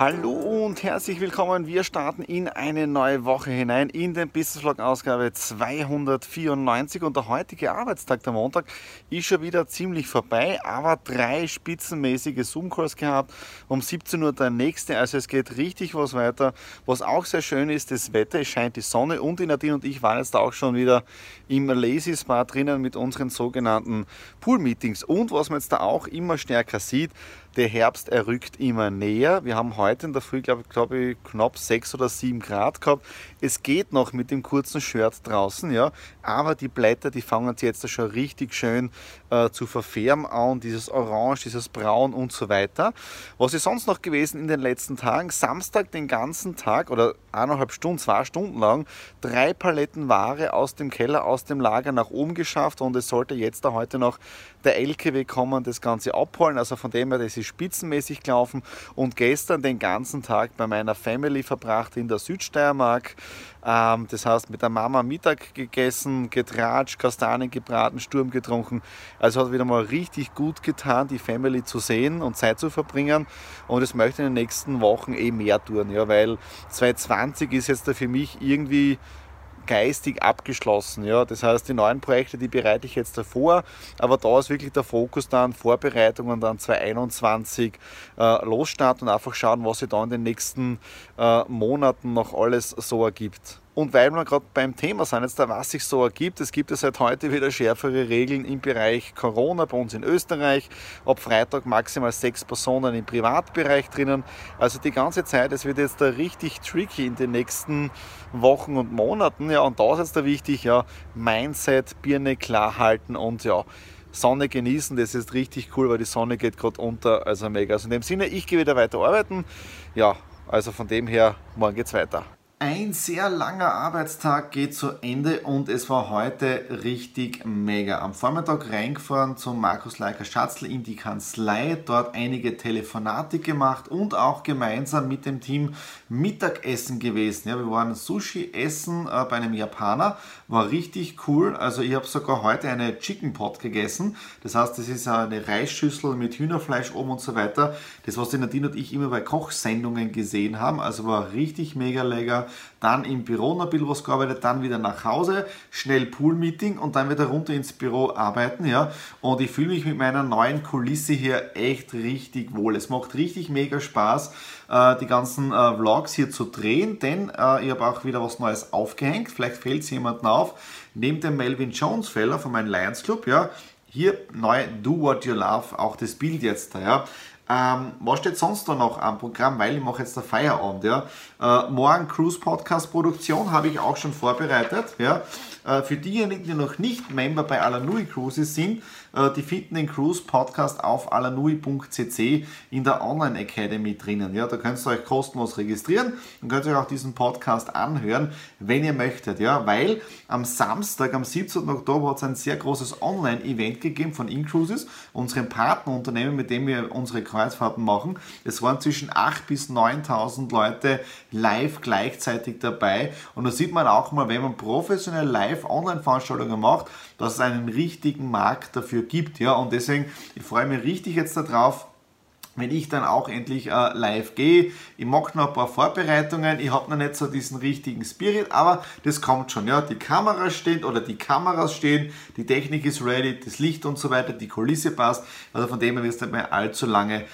Hallo und herzlich willkommen. Wir starten in eine neue Woche hinein in den Business Vlog Ausgabe 294 und der heutige Arbeitstag, der Montag, ist schon wieder ziemlich vorbei, aber drei spitzenmäßige Zoom-Calls gehabt. Um 17 Uhr der nächste, also es geht richtig was weiter. Was auch sehr schön ist, das Wetter, es scheint die Sonne und die Nadine und ich waren jetzt auch schon wieder im Lazy Spa drinnen mit unseren sogenannten Pool-Meetings. Und was man jetzt da auch immer stärker sieht, der Herbst, er rückt immer näher. Wir haben heute in der Früh, glaube glaub ich, knapp 6 oder 7 Grad gehabt. Es geht noch mit dem kurzen Shirt draußen, ja, aber die Blätter, die fangen jetzt schon richtig schön äh, zu verfärben an. Dieses Orange, dieses Braun und so weiter. Was ist sonst noch gewesen in den letzten Tagen? Samstag den ganzen Tag oder eineinhalb Stunden, zwei Stunden lang, drei Paletten Ware aus dem Keller, aus dem Lager nach oben geschafft und es sollte jetzt da heute noch der LKW kommen, das Ganze abholen. Also von dem her, das ist spitzenmäßig gelaufen und gestern den ganzen Tag bei meiner Family verbracht in der Südsteiermark. Ähm, das heißt, mit der Mama Mittag gegessen, getratscht, Kastanien gebraten, Sturm getrunken. Also hat wieder mal richtig gut getan, die Family zu sehen und Zeit zu verbringen. Und das möchte in den nächsten Wochen eh mehr tun, ja, weil 2020 ist jetzt da für mich irgendwie geistig abgeschlossen. Ja? Das heißt, die neuen Projekte, die bereite ich jetzt davor, aber da ist wirklich der Fokus dann Vorbereitungen dann 2021 äh, losstarten und einfach schauen, was sich da in den nächsten äh, Monaten noch alles so ergibt. Und weil wir gerade beim Thema sind, jetzt da was sich so ergibt, es gibt ja seit heute wieder schärfere Regeln im Bereich Corona bei uns in Österreich. Ab Freitag maximal sechs Personen im Privatbereich drinnen. Also die ganze Zeit, es wird jetzt da richtig tricky in den nächsten Wochen und Monaten. Ja, und da ist jetzt da wichtig, ja, Mindset, Birne klar halten und ja, Sonne genießen, das ist richtig cool, weil die Sonne geht gerade unter, also mega. Also in dem Sinne, ich gehe wieder weiter arbeiten. Ja, also von dem her, morgen geht's weiter. Ein sehr langer Arbeitstag geht zu Ende und es war heute richtig mega. Am Vormittag reingefahren zum Markus Leiker Schatzl in die Kanzlei, dort einige Telefonate gemacht und auch gemeinsam mit dem Team Mittagessen gewesen. Ja, wir waren Sushi essen äh, bei einem Japaner, war richtig cool. Also ich habe sogar heute eine Chicken Pot gegessen. Das heißt, das ist eine Reisschüssel mit Hühnerfleisch oben und so weiter. Das, was die Nadine und ich immer bei Kochsendungen gesehen haben. Also war richtig mega lecker dann im Büro noch ein bisschen was gearbeitet, dann wieder nach Hause, schnell Pool-Meeting und dann wieder runter ins Büro arbeiten. Ja. Und ich fühle mich mit meiner neuen Kulisse hier echt richtig wohl. Es macht richtig mega Spaß, äh, die ganzen äh, Vlogs hier zu drehen, denn äh, ich habe auch wieder was Neues aufgehängt. Vielleicht fällt es jemandem auf. Neben dem Melvin Jones Feller von meinem Lions Club, ja, hier neu Do What You Love, auch das Bild jetzt da, ja. Ähm, was steht sonst da noch am Programm? Weil ich mache jetzt der Feierabend. Ja. Äh, morgen Cruise Podcast Produktion habe ich auch schon vorbereitet. Ja. Äh, für diejenigen, die noch nicht Member bei Alanui Cruises sind, die finden den Cruise Podcast auf alanui.cc in der Online Academy drinnen. Ja, da könnt ihr euch kostenlos registrieren und könnt ihr auch diesen Podcast anhören, wenn ihr möchtet. Ja, weil am Samstag, am 17. Oktober, hat es ein sehr großes Online-Event gegeben von InCruises, unserem Partnerunternehmen, mit dem wir unsere Kreuzfahrten machen. Es waren zwischen 8.000 bis 9.000 Leute live gleichzeitig dabei. Und da sieht man auch mal, wenn man professionell live Online-Veranstaltungen macht, dass es einen richtigen Markt dafür gibt. Ja? Und deswegen, ich freue mich richtig jetzt darauf, wenn ich dann auch endlich äh, live gehe. Ich mache noch ein paar Vorbereitungen, ich habe noch nicht so diesen richtigen Spirit, aber das kommt schon. Ja? Die Kamera steht oder die Kameras stehen, die Technik ist ready, das Licht und so weiter, die Kulisse passt. Also von dem her wird es nicht mehr allzu lange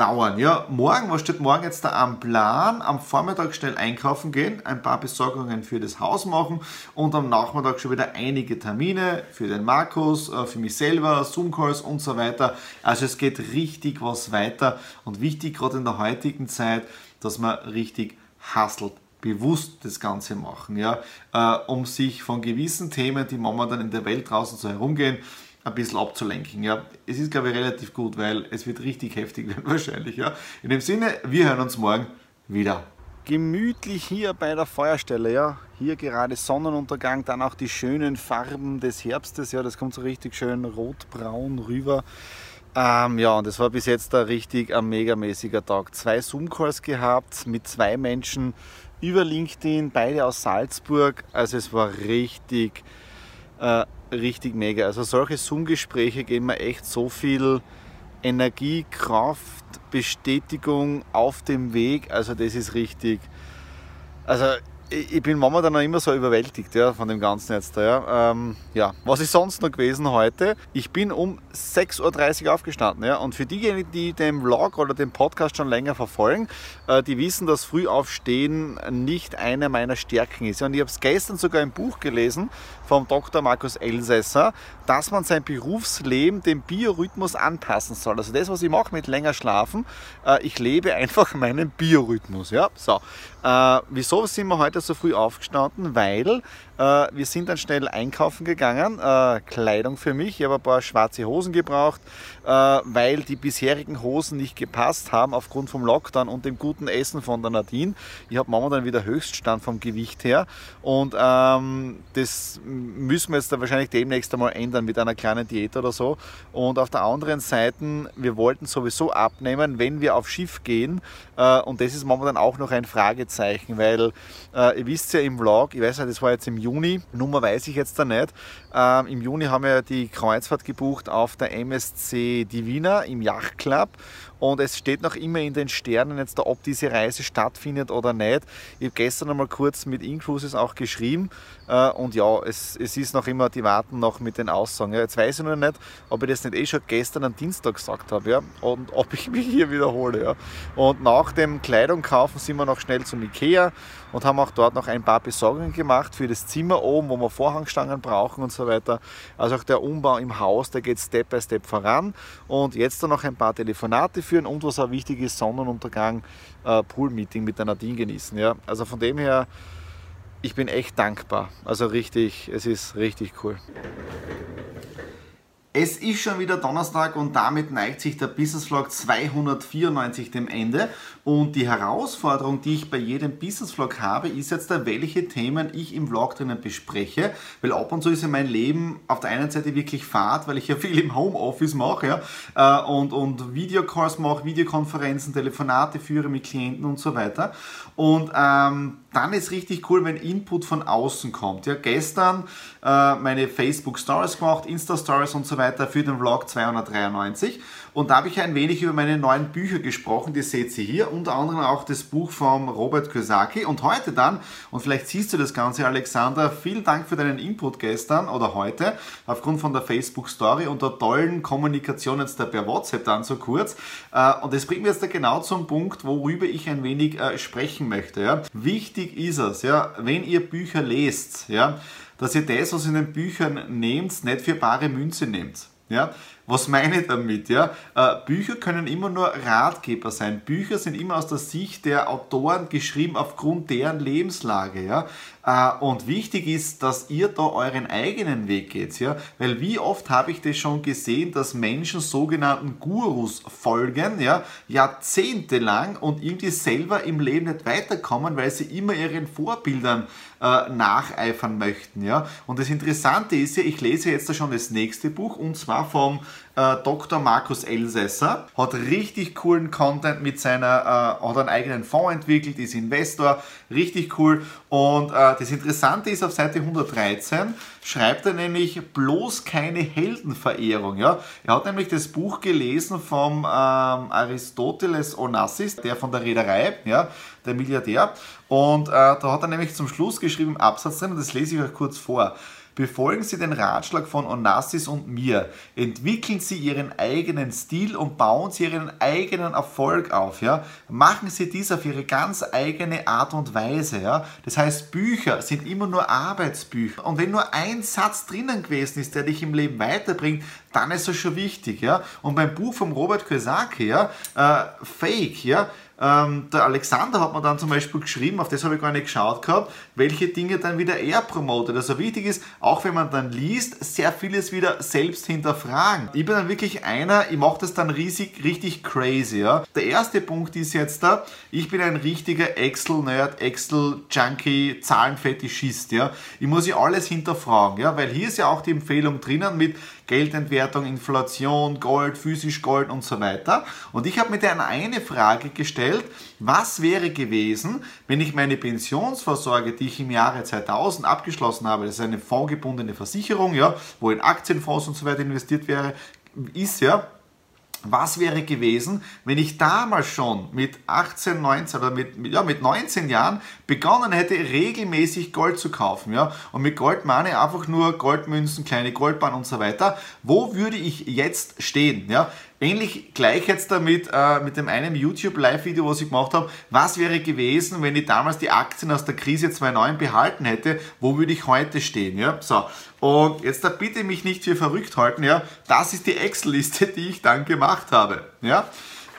dauern. Ja, morgen, was steht morgen jetzt da am Plan? Am Vormittag schnell einkaufen gehen, ein paar Besorgungen für das Haus machen und am Nachmittag schon wieder einige Termine für den Markus, äh, für mich selber, Zoom-Calls und so weiter. Also es geht richtig was weiter und wichtig gerade in der heutigen Zeit, dass man richtig hustelt bewusst das Ganze machen, ja, äh, um sich von gewissen Themen, die momentan in der Welt draußen so herumgehen, ein bisschen abzulenken. Ja. Es ist, glaube ich, relativ gut, weil es wird richtig heftig werden wahrscheinlich. Ja. In dem Sinne, wir hören uns morgen wieder. Gemütlich hier bei der Feuerstelle, ja. Hier gerade Sonnenuntergang, dann auch die schönen Farben des Herbstes, ja, das kommt so richtig schön rot-braun rüber. Ähm, ja, und es war bis jetzt ein richtig ein megamäßiger Tag. Zwei Zoom-Calls gehabt mit zwei Menschen über LinkedIn, beide aus Salzburg. Also es war richtig, äh, richtig mega. Also solche Zoom-Gespräche geben mir echt so viel Energie, Kraft, Bestätigung auf dem Weg. Also das ist richtig. Also ich bin momentan noch immer so überwältigt ja, von dem Ganzen jetzt. Ja. Ähm, ja. Was ist sonst noch gewesen heute? Ich bin um 6.30 Uhr aufgestanden. Ja. Und für diejenigen, die den Vlog oder den Podcast schon länger verfolgen, äh, die wissen, dass Frühaufstehen nicht eine meiner Stärken ist. Und ich habe es gestern sogar im Buch gelesen vom Dr. Markus Elsässer, dass man sein Berufsleben dem Biorhythmus anpassen soll. Also das, was ich mache mit länger schlafen, äh, ich lebe einfach meinen Biorhythmus. Ja. So. Äh, wieso sind wir heute so früh aufgestanden? Weil wir sind dann schnell einkaufen gegangen, äh, Kleidung für mich. Ich habe ein paar schwarze Hosen gebraucht, äh, weil die bisherigen Hosen nicht gepasst haben aufgrund vom Lockdown und dem guten Essen von der Nadine. Ich habe momentan wieder Höchststand vom Gewicht her und ähm, das müssen wir jetzt dann wahrscheinlich demnächst einmal ändern mit einer kleinen Diät oder so. Und auf der anderen Seite, wir wollten sowieso abnehmen, wenn wir auf Schiff gehen äh, und das ist momentan auch noch ein Fragezeichen, weil äh, ihr wisst ja im Vlog, ich weiß nicht, das war jetzt im Juni, Juni, Nummer weiß ich jetzt da nicht. Ähm, Im Juni haben wir die Kreuzfahrt gebucht auf der MSC Divina im Yachtclub und es steht noch immer in den Sternen jetzt da, ob diese Reise stattfindet oder nicht. Ich habe gestern einmal kurz mit Incruises auch geschrieben äh, und ja, es, es ist noch immer, die warten noch mit den Aussagen. Jetzt weiß ich nur nicht, ob ich das nicht eh schon gestern am Dienstag gesagt habe ja, und ob ich mich hier wiederhole. Ja. Und nach dem Kleidung kaufen sind wir noch schnell zum Ikea und haben auch dort noch ein paar Besorgungen gemacht für das Zimmer oben, wo wir Vorhangstangen brauchen und so weiter. Also auch der Umbau im Haus, der geht Step by Step voran. Und jetzt dann noch ein paar Telefonate führen und was auch wichtig ist, Sonnenuntergang, äh, Pool-Meeting mit der Nadine genießen. Ja? Also von dem her, ich bin echt dankbar. Also richtig, es ist richtig cool. Es ist schon wieder Donnerstag und damit neigt sich der Business Vlog 294 dem Ende. Und die Herausforderung, die ich bei jedem Business Vlog habe, ist jetzt da, welche Themen ich im Vlog drinnen bespreche. Weil ab und zu ist ja mein Leben auf der einen Seite wirklich fad, weil ich ja viel im Homeoffice mache ja, äh, und, und Videocalls mache, Videokonferenzen, Telefonate führe mit Klienten und so weiter. Und ähm, dann ist richtig cool, wenn Input von außen kommt. Ja, gestern äh, meine Facebook Stories gemacht, Insta Stories und so weiter für den Vlog 293. Und da habe ich ein wenig über meine neuen Bücher gesprochen, die seht ihr hier, unter anderem auch das Buch von Robert Kiyosaki. Und heute dann, und vielleicht siehst du das Ganze, Alexander, vielen Dank für deinen Input gestern oder heute, aufgrund von der Facebook Story und der tollen Kommunikation jetzt per WhatsApp dann so kurz. Äh, und das bringt mir jetzt da genau zum Punkt, worüber ich ein wenig äh, sprechen möchte. Wichtig ist es, ja, wenn ihr Bücher lest, ja, dass ihr das, was in den Büchern nehmt, nicht für bare Münze nehmt. Ja? Was meine ich damit? Ja? Äh, Bücher können immer nur Ratgeber sein. Bücher sind immer aus der Sicht der Autoren geschrieben aufgrund deren Lebenslage. Ja? Äh, und wichtig ist, dass ihr da euren eigenen Weg geht. Ja? Weil wie oft habe ich das schon gesehen, dass Menschen sogenannten Gurus folgen, ja? jahrzehntelang und irgendwie selber im Leben nicht weiterkommen, weil sie immer ihren Vorbildern äh, nacheifern möchten. Ja? Und das Interessante ist ja, ich lese jetzt schon das nächste Buch und zwar vom äh, Dr. Markus Elsässer. Hat richtig coolen Content mit seiner, äh, hat einen eigenen Fonds entwickelt, ist Investor, richtig cool. Und äh, das Interessante ist, auf Seite 113 schreibt er nämlich bloß keine Heldenverehrung. Ja? Er hat nämlich das Buch gelesen vom ähm, Aristoteles Onassis, der von der Reederei, ja, der Milliardär. Und äh, da hat er nämlich zum Schluss geschrieben, im Absatz drin, und das lese ich euch kurz vor. Befolgen Sie den Ratschlag von Onassis und mir. Entwickeln Sie Ihren eigenen Stil und bauen Sie Ihren eigenen Erfolg auf. Ja? Machen Sie dies auf Ihre ganz eigene Art und Weise. Ja? Das heißt, Bücher sind immer nur Arbeitsbücher. Und wenn nur ein Satz drinnen gewesen ist, der dich im Leben weiterbringt, dann ist das schon wichtig. Ja? Und beim Buch von Robert Kiyosaki, ja, äh, Fake, ja, ähm, der Alexander hat mir dann zum Beispiel geschrieben, auf das habe ich gar nicht geschaut gehabt, welche Dinge dann wieder er promotet. Also wichtig ist, auch wenn man dann liest, sehr vieles wieder selbst hinterfragen. Ich bin dann wirklich einer, ich mache das dann riesig, richtig crazy. Ja. Der erste Punkt ist jetzt da, ich bin ein richtiger Excel-Nerd, Excel-Junkie, Zahlenfetischist. Ja. Ich muss ja alles hinterfragen, ja, weil hier ist ja auch die Empfehlung drinnen mit Geldentwertung, Inflation, Gold, physisch Gold und so weiter. Und ich habe mir dann eine Frage gestellt, was wäre gewesen, wenn ich meine Pensionsvorsorge, die ich im Jahre 2000 abgeschlossen habe, das ist eine fondgebundene Versicherung, ja, wo in Aktienfonds und so weiter investiert wäre, ist ja, was wäre gewesen, wenn ich damals schon mit 18, 19 oder mit, ja, mit 19 Jahren begonnen hätte, regelmäßig Gold zu kaufen. Ja? Und mit Gold meine einfach nur Goldmünzen, kleine Goldbahn und so weiter. Wo würde ich jetzt stehen? Ja? Ähnlich gleich jetzt damit äh, mit dem einen YouTube-Live-Video, was ich gemacht habe. Was wäre gewesen, wenn ich damals die Aktien aus der Krise 2009 behalten hätte? Wo würde ich heute stehen? Ja? So. Und jetzt da bitte mich nicht für verrückt halten. Ja? Das ist die Excel-Liste, die ich dann gemacht habe. Ja?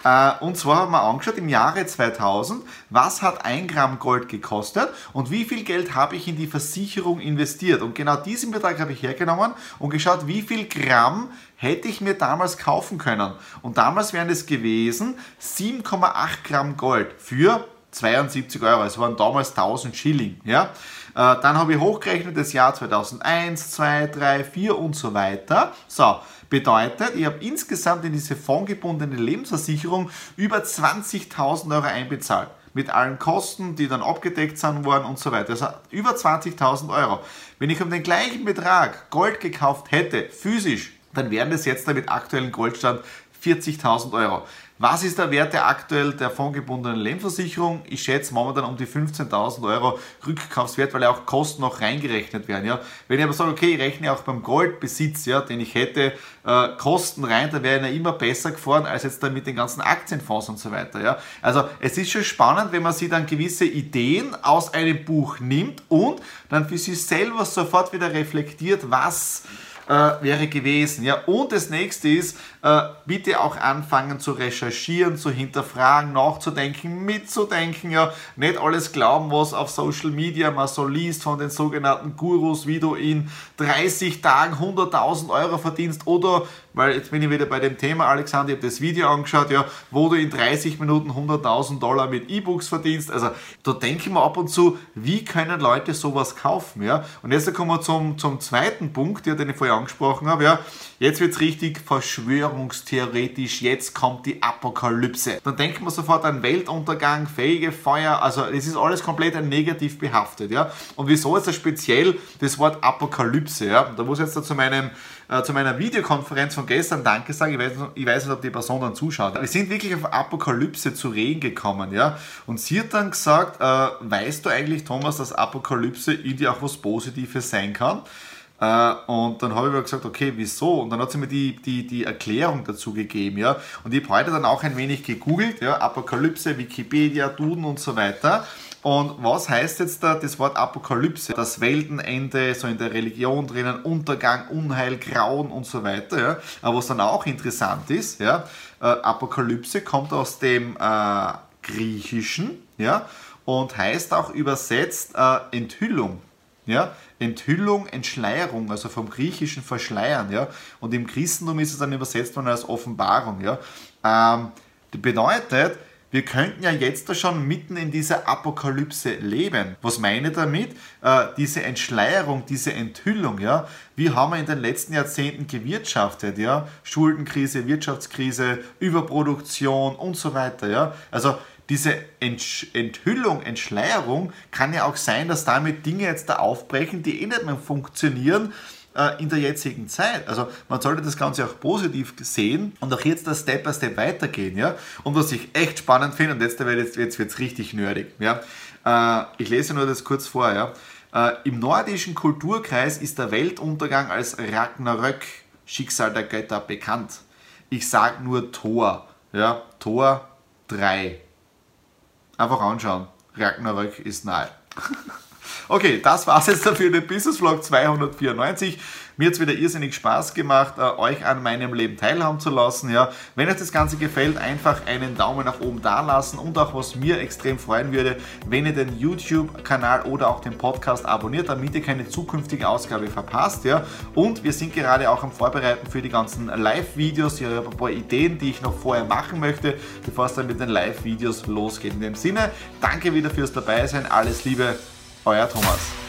Äh, und zwar haben wir angeschaut im Jahre 2000, was hat ein Gramm Gold gekostet und wie viel Geld habe ich in die Versicherung investiert. Und genau diesen Betrag habe ich hergenommen und geschaut, wie viel Gramm hätte ich mir damals kaufen können. Und damals wären es gewesen 7,8 Gramm Gold für 72 Euro. Es waren damals 1000 Schilling. Ja? Äh, dann habe ich hochgerechnet das Jahr 2001, 2, 3, 4 und so weiter. So, bedeutet, ich habe insgesamt in diese fondgebundene Lebensversicherung über 20.000 Euro einbezahlt. Mit allen Kosten, die dann abgedeckt sind worden und so weiter. Also über 20.000 Euro. Wenn ich um den gleichen Betrag Gold gekauft hätte, physisch, dann wären das jetzt mit aktuellen Goldstand 40.000 Euro. Was ist der Wert der aktuell der fondgebundenen Lebensversicherung? Ich schätze momentan um die 15.000 Euro Rückkaufswert, weil ja auch Kosten noch reingerechnet werden. Ja? Wenn ich aber sage, okay, ich rechne auch beim Goldbesitz, ja, den ich hätte, äh, Kosten rein, dann wäre ich ja immer besser gefahren als jetzt dann mit den ganzen Aktienfonds und so weiter. Ja? Also es ist schon spannend, wenn man sich dann gewisse Ideen aus einem Buch nimmt und dann für sich selber sofort wieder reflektiert, was äh, wäre gewesen. Ja? Und das nächste ist, äh, bitte auch anfangen zu recherchieren, zu hinterfragen, nachzudenken, mitzudenken. Ja? Nicht alles glauben, was auf Social Media man so liest von den sogenannten Gurus, wie du in 30 Tagen 100.000 Euro verdienst oder weil jetzt bin ich wieder bei dem Thema, Alexander, ich habe das Video angeschaut, ja, wo du in 30 Minuten 100.000 Dollar mit E-Books verdienst. Also da denke ich mir ab und zu, wie können Leute sowas kaufen? Ja? Und jetzt kommen wir zum, zum zweiten Punkt, ja, den ich vorher angesprochen habe. Ja. Jetzt wird es richtig verschwörungstheoretisch, jetzt kommt die Apokalypse. Dann denkt man sofort an Weltuntergang, fähige Feuer, also es ist alles komplett negativ behaftet. Ja? Und wieso ist das speziell das Wort Apokalypse? Ja? Da muss ich jetzt da zu meinem äh, zu meiner Videokonferenz von gestern Danke sagen. Ich weiß, ich weiß nicht, ob die Person dann zuschaut. Wir sind wirklich auf Apokalypse zu reden gekommen, ja. Und sie hat dann gesagt, äh, weißt du eigentlich, Thomas, dass Apokalypse in dir auch was Positives sein kann? Äh, und dann habe ich mir gesagt, okay, wieso? Und dann hat sie mir die, die, die Erklärung dazu gegeben, ja. Und ich habe heute dann auch ein wenig gegoogelt, ja, Apokalypse, Wikipedia, Duden und so weiter. Und was heißt jetzt da das Wort Apokalypse? Das Weltenende, so in der Religion drinnen, Untergang, Unheil, Grauen und so weiter. Ja. Aber was dann auch interessant ist, ja, äh, Apokalypse kommt aus dem äh, Griechischen ja, und heißt auch übersetzt äh, Enthüllung. Ja, Enthüllung, Entschleierung, also vom griechischen Verschleiern. Ja, und im Christentum ist es dann übersetzt worden als Offenbarung. Ja. Ähm, das bedeutet, wir könnten ja jetzt da schon mitten in dieser Apokalypse leben. Was meine ich damit? Äh, diese Entschleierung, diese Enthüllung, ja. Wie haben wir in den letzten Jahrzehnten gewirtschaftet, ja? Schuldenkrise, Wirtschaftskrise, Überproduktion und so weiter, ja. Also diese Enthüllung, Entschleierung kann ja auch sein, dass damit Dinge jetzt da aufbrechen, die eh nicht mehr funktionieren in der jetzigen Zeit. Also man sollte das Ganze auch positiv sehen und auch jetzt das Step by Step weitergehen. Ja? Und was ich echt spannend finde, und jetzt, jetzt, jetzt wird es richtig nerdig. Ja? Äh, ich lese nur das kurz vor. Ja? Äh, Im nordischen Kulturkreis ist der Weltuntergang als Ragnarök Schicksal der Götter bekannt. Ich sage nur Tor. Ja, Tor 3. Einfach anschauen. Ragnarök ist nahe. Okay, das war's jetzt dafür, den Business Vlog 294. Mir hat es wieder irrsinnig Spaß gemacht, äh, euch an meinem Leben teilhaben zu lassen. Ja. Wenn euch das Ganze gefällt, einfach einen Daumen nach oben da lassen und auch was mir extrem freuen würde, wenn ihr den YouTube-Kanal oder auch den Podcast abonniert, damit ihr keine zukünftige Ausgabe verpasst. Ja. Und wir sind gerade auch am Vorbereiten für die ganzen Live-Videos. Ich habe ein paar Ideen, die ich noch vorher machen möchte, bevor es dann mit den Live-Videos losgeht. In dem Sinne, danke wieder fürs Dabeisein, alles Liebe, euer Thomas.